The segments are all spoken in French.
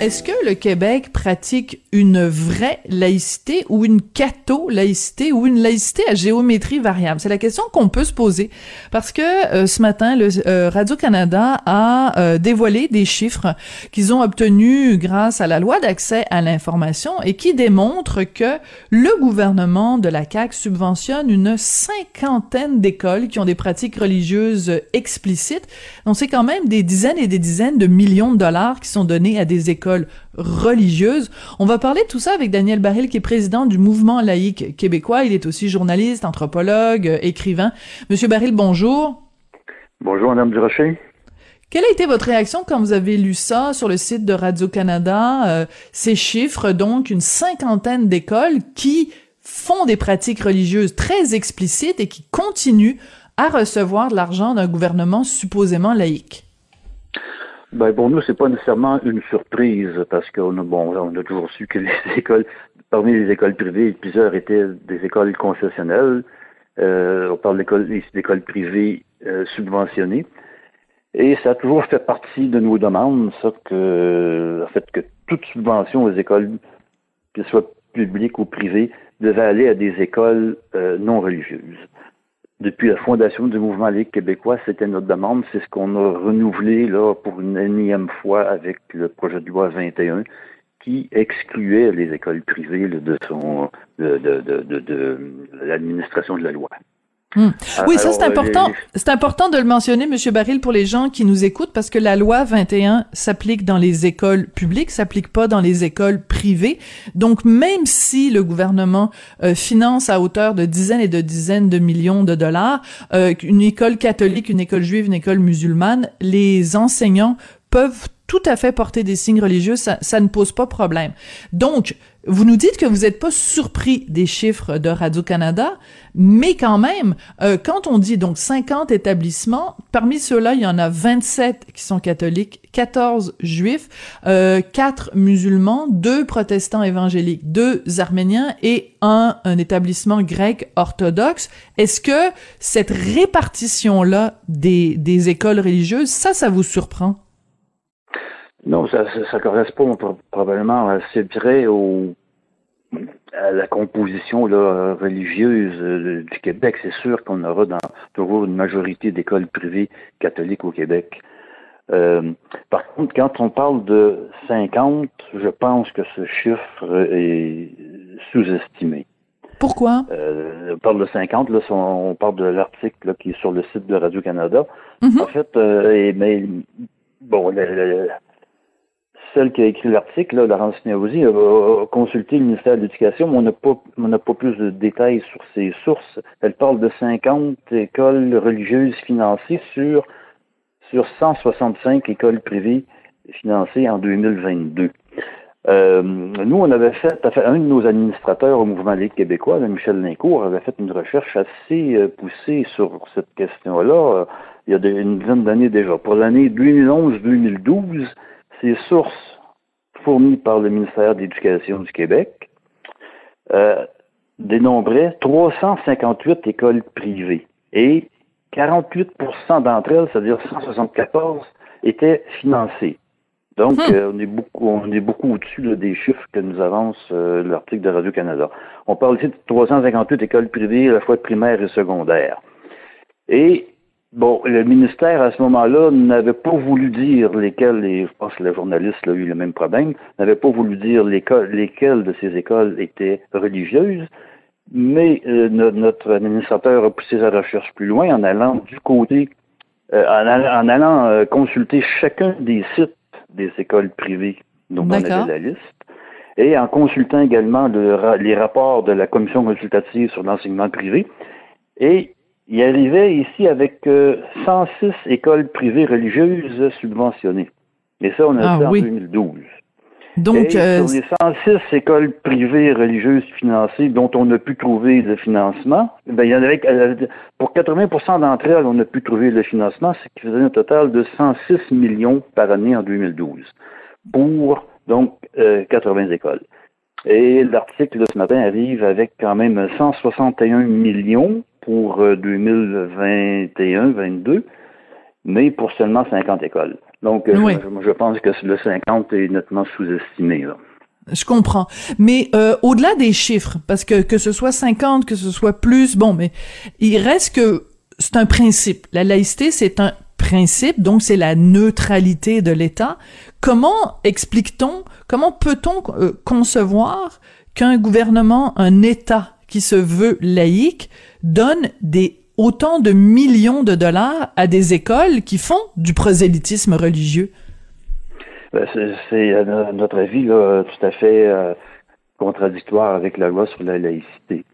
Est-ce que le Québec pratique une vraie laïcité ou une catho-laïcité ou une laïcité à géométrie variable? C'est la question qu'on peut se poser parce que euh, ce matin, le euh, Radio-Canada a euh, dévoilé des chiffres qu'ils ont obtenus grâce à la loi d'accès à l'information et qui démontrent que le gouvernement de la CAQ subventionne une cinquantaine d'écoles qui ont des pratiques religieuses explicites. Donc c'est quand même des dizaines et des dizaines de millions de dollars qui sont donnés à des écoles religieuse. On va parler de tout ça avec Daniel Baril, qui est président du mouvement laïque québécois. Il est aussi journaliste, anthropologue, écrivain. Monsieur Baril, bonjour. Bonjour, Madame Durocher. Quelle a été votre réaction quand vous avez lu ça sur le site de Radio-Canada, euh, ces chiffres, donc une cinquantaine d'écoles qui font des pratiques religieuses très explicites et qui continuent à recevoir de l'argent d'un gouvernement supposément laïque? Ben pour nous, c'est pas nécessairement une surprise parce qu'on a bon, on a toujours su que les écoles, parmi les écoles privées, plusieurs étaient des écoles concessionnelles. Euh, on parle d'écoles, d'écoles privées euh, subventionnées. Et ça a toujours fait partie de nos demandes, ça, que, en fait, que toute subvention aux écoles, qu'elles soient publiques ou privées, devait aller à des écoles euh, non religieuses depuis la fondation du mouvement Ligue québécois, c'était notre demande. C'est ce qu'on a renouvelé là pour une énième fois avec le projet de loi 21 qui excluait les écoles privées de son de, de, de, de l'administration de la loi. Hmm. Ah, oui, ça c'est important. C'est important de le mentionner, Monsieur Baril, pour les gens qui nous écoutent, parce que la loi 21 s'applique dans les écoles publiques, s'applique pas dans les écoles privées. Donc, même si le gouvernement euh, finance à hauteur de dizaines et de dizaines de millions de dollars euh, une école catholique, une école juive, une école musulmane, les enseignants peuvent tout à fait porter des signes religieux, ça, ça ne pose pas problème. Donc, vous nous dites que vous n'êtes pas surpris des chiffres de Radio-Canada, mais quand même, euh, quand on dit donc 50 établissements, parmi ceux-là, il y en a 27 qui sont catholiques, 14 juifs, euh, 4 musulmans, 2 protestants évangéliques, 2 arméniens et un, un établissement grec orthodoxe. Est-ce que cette répartition-là des, des écoles religieuses, ça, ça vous surprend? Non, ça, ça, correspond probablement assez près au, à la composition là, religieuse euh, du Québec. C'est sûr qu'on aura dans, toujours une majorité d'écoles privées catholiques au Québec. Euh, par contre, quand on parle de 50, je pense que ce chiffre est sous-estimé. Pourquoi? Euh, on parle de 50, là, on parle de l'article qui est sur le site de Radio-Canada. Mm-hmm. En fait, euh, mais, bon, le, celle qui a écrit l'article, Laurence Néosi, a, consulté le ministère de l'Éducation, mais on n'a pas, on n'a pas plus de détails sur ses sources. Elle parle de 50 écoles religieuses financées sur, sur 165 écoles privées financées en 2022. Euh, nous, on avait fait, un de nos administrateurs au Mouvement Ligue québécois, Michel Lincourt, avait fait une recherche assez euh, poussée sur cette question-là euh, il y a une dizaine d'années déjà. Pour l'année 2011-2012, ces sources fournies par le ministère de l'Éducation du Québec euh, dénombraient 358 écoles privées et 48% d'entre elles, c'est-à-dire 174, étaient financées. Donc, hmm. euh, on est beaucoup, on est beaucoup au-dessus des chiffres que nous avance euh, l'article de Radio-Canada. On parle ici de 358 écoles privées à la fois primaires et secondaires. Et Bon, le ministère, à ce moment-là, n'avait pas voulu dire lesquelles, et je pense que le journaliste a eu le même problème, n'avait pas voulu dire lesquelles de ces écoles étaient religieuses, mais euh, notre administrateur a poussé sa recherche plus loin en allant du côté, euh, en, allant euh, consulter chacun des sites des écoles privées dont on avait la liste, et en consultant également les rapports de la commission consultative sur l'enseignement privé, et il arrivait ici avec 106 euh, écoles privées religieuses subventionnées. Et ça, on a ah, fait en 2012. Donc, euh, sur les 106 écoles privées religieuses financées dont on a pu trouver le financement, ben, il y en avait, euh, pour 80% d'entre elles, on a pu trouver le financement, ce qui faisait un total de 106 millions par année en 2012 pour donc 80 écoles. Et l'article de ce matin arrive avec quand même 161 millions pour 2021-22, euh, mais pour seulement 50 écoles. Donc, euh, je, pense que le 50 est nettement sous-estimé. Je comprends. Mais euh, au-delà des chiffres, parce que que ce soit 50, que ce soit plus, bon, mais il reste que c'est un principe. La laïcité, c'est un principe, donc c'est la neutralité de l'État. Comment explique-t-on, comment peut-on euh, concevoir qu'un gouvernement, un État qui se veut laïque, donne des autant de millions de dollars à des écoles qui font du prosélytisme religieux? Ben, c'est, à notre avis, tout à fait euh, contradictoire avec la loi sur la laïcité.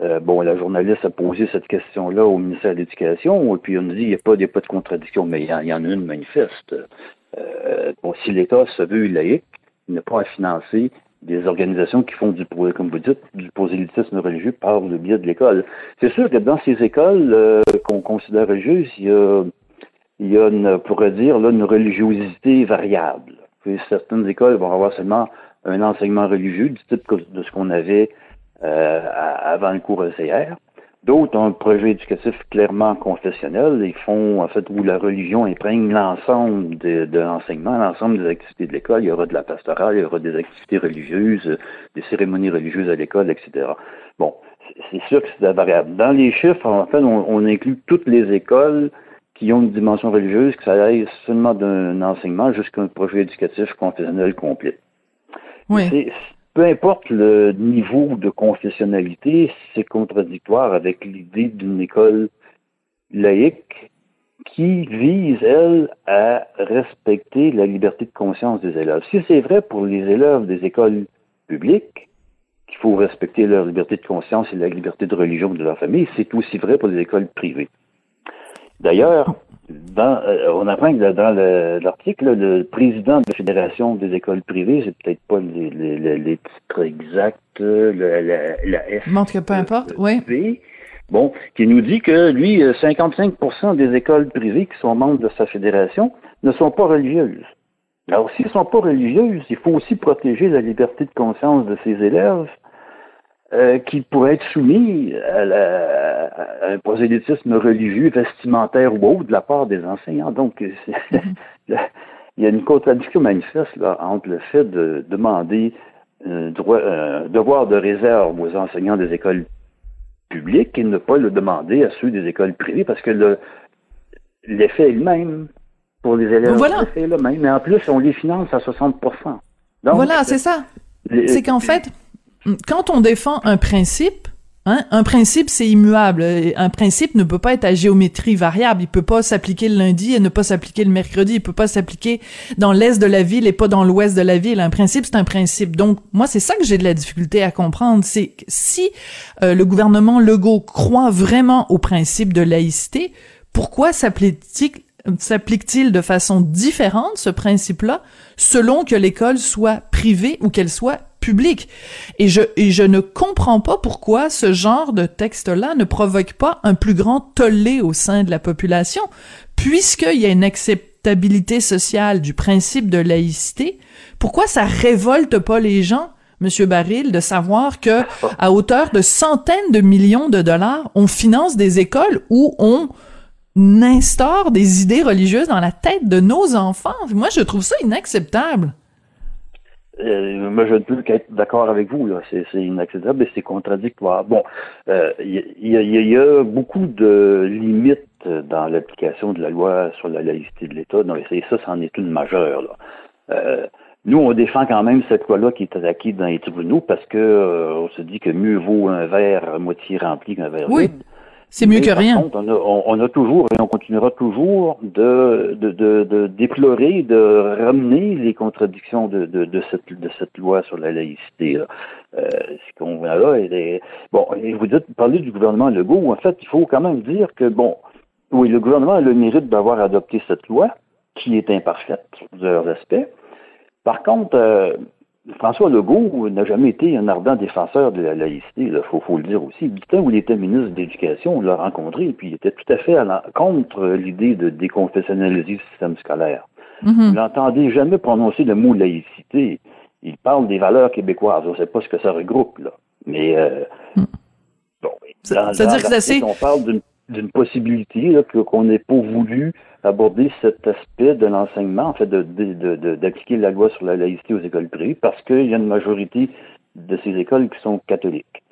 Euh, bon, la journaliste a posé cette question-là au ministère de l'Éducation, et puis on nous dit qu'il n'y a, pas, pas de contradiction, mais il y, en a une manifeste. Euh, si l'État se veut laïque, il n'a pas à financer des organisations qui font du, comme vous dites, du prosélytisme religieux par le biais de l'école. C'est sûr que dans ces écoles euh, qu'on considère religieuses, il y a, il y a pourrait dire, là, une religiosité variable. certaines écoles vont avoir seulement un enseignement religieux du type de ce qu'on avait euh, avant le cours ECR. D'autres ont un projet éducatif clairement confessionnel. Ils font, en fait, où la religion imprègne l'ensemble de, de l'enseignement, l'ensemble des activités de l'école. Il y aura de la pastorale, il y aura des activités religieuses, des cérémonies religieuses à l'école, etc. Bon, c'est sûr que c'est variable. Dans les chiffres, en fait, on, inclut toutes les écoles qui ont une dimension religieuse, que ça aille seulement d'un enseignement jusqu'à un projet éducatif confessionnel complet. Oui peu importe le niveau de confessionnalité, c'est contradictoire avec l'idée d'une école laïque qui vise, elle, à respecter la liberté de conscience des élèves. Si c'est vrai pour les élèves des écoles publiques, qu'il faut respecter leur liberté de conscience et la liberté de religion de leur famille, c'est aussi vrai pour les écoles privées. D'ailleurs, dans, euh, on apprend que dans l'article, le, président de la Fédération des écoles privées, c'est peut-être pas les, les, les, titres exacts, la, la, la F. Montre que peu importe, oui. Bon, qui nous dit que lui, 55% euh, des écoles privées qui sont membres de sa fédération ne sont pas religieuses. Alors, s'ils ne sont pas religieuses, il faut aussi protéger la liberté de conscience de ses élèves euh, qui pourraient être soumis à, un prosélytisme religieux, vestimentaire ou autre de la part des enseignants. Donc, il y a une contradiction manifeste là, entre le fait de demander un, droit, un devoir de réserve aux enseignants des écoles publiques et ne pas le demander à ceux des écoles privées parce que l'effet est le même pour les élèves. Voilà. L'effet est le même. Mais en plus, on les finance à 60 Donc, Voilà, c'est ça. C'est qu'en fait, quand on défend un principe, Hein? Un principe, c'est immuable. Un principe ne peut pas être à géométrie variable. Il peut pas s'appliquer le lundi et ne pas s'appliquer le mercredi. Il peut pas s'appliquer dans l'est de la ville et pas dans l'ouest de la ville. Un principe, c'est un principe. Donc, moi, c'est ça que j'ai de la difficulté à comprendre. C'est que si euh, le gouvernement Legault croit vraiment au principe de laïcité, pourquoi s'applique-t-il de façon différente ce principe-là selon que l'école soit privée ou qu'elle soit public. Et je, et je ne comprends pas pourquoi ce genre de texte-là ne provoque pas un plus grand tollé au sein de la population, puisqu'il y a une acceptabilité sociale du principe de laïcité. Pourquoi ça révolte pas les gens Monsieur Baril, de savoir que à hauteur de centaines de millions de dollars, on finance des écoles où on instaure des idées religieuses dans la tête de nos enfants? Moi, je trouve ça inacceptable. Euh, moi, je ne peux qu'être d'accord avec vous. C'est, inacceptable et c'est contradictoire. Bon, il euh, y, a beaucoup de limites dans l'application de la loi sur la laïcité de l'État. Non, et ça, c'en est une majeure. Là. Euh, nous, on défend quand même cette loi-là qui est attaquée dans les tribunaux parce que euh, on se dit que mieux vaut un verre à moitié rempli qu'un verre vide. C'est mieux que rien. Contre, on, a, on, a, toujours et on continuera toujours de, de, de, de, déplorer, de ramener les contradictions de, cette, de cette loi sur la laïcité. Là. Euh, ce qu'on voit là, est, bon, et vous dites, parler du gouvernement Legault, en fait, il faut quand même dire que, bon, oui, le gouvernement a le mérite d'avoir adopté cette loi, qui est imparfaite sur plusieurs aspects. Par contre, euh, François Legault n'a jamais été un ardent défenseur de la laïcité, il faut, le dire aussi. Du temps où il était ministre de l'Éducation, on l'a rencontré, et puis il était tout à fait contre l'idée de déconfessionnaliser le système scolaire. Mm-hmm. Vous n'entendez jamais prononcer le mot laïcité. il parle des valeurs québécoises. On ne sait pas ce que ça regroupe, là. Mais, euh, hmm. bon, dans, dire que c'est... On parle d'une possibilité qu'on n'ait pas voulu aborder cet aspect de l'enseignement, en fait, d'appliquer la loi sur la laïcité aux écoles privées, parce qu'il y a une majorité de ces écoles qui sont catholiques.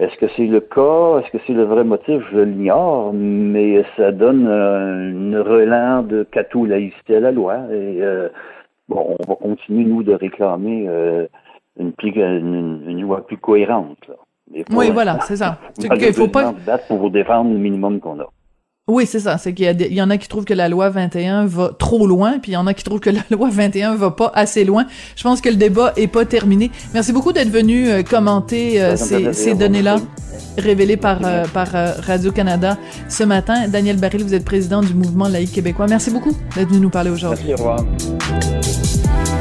Est-ce que c'est le cas? Est-ce que c'est le vrai motif? Je l'ignore, mais ça donne euh, une relance de catho-laïcité à la loi. Et euh, bon, on va continuer, nous, de réclamer euh, une, une, loi plus cohérente. Oui, voilà, c'est ça. Il faut pas... pour vous défendre le minimum qu'on a. Oui, c'est ça. C'est qu'il y, y, en a qui trouvent que la loi 21 va trop loin, puis il y en a qui trouvent que la loi 21 va pas assez loin. Je pense que le débat est pas terminé. Merci beaucoup d'être venu euh, commenter euh, ces, ces données-là révélées par, euh, par Radio-Canada ce matin. Daniel Baril, vous êtes président du mouvement laïque québécois. Merci beaucoup d'être venu nous parler aujourd'hui. Merci, au revoir.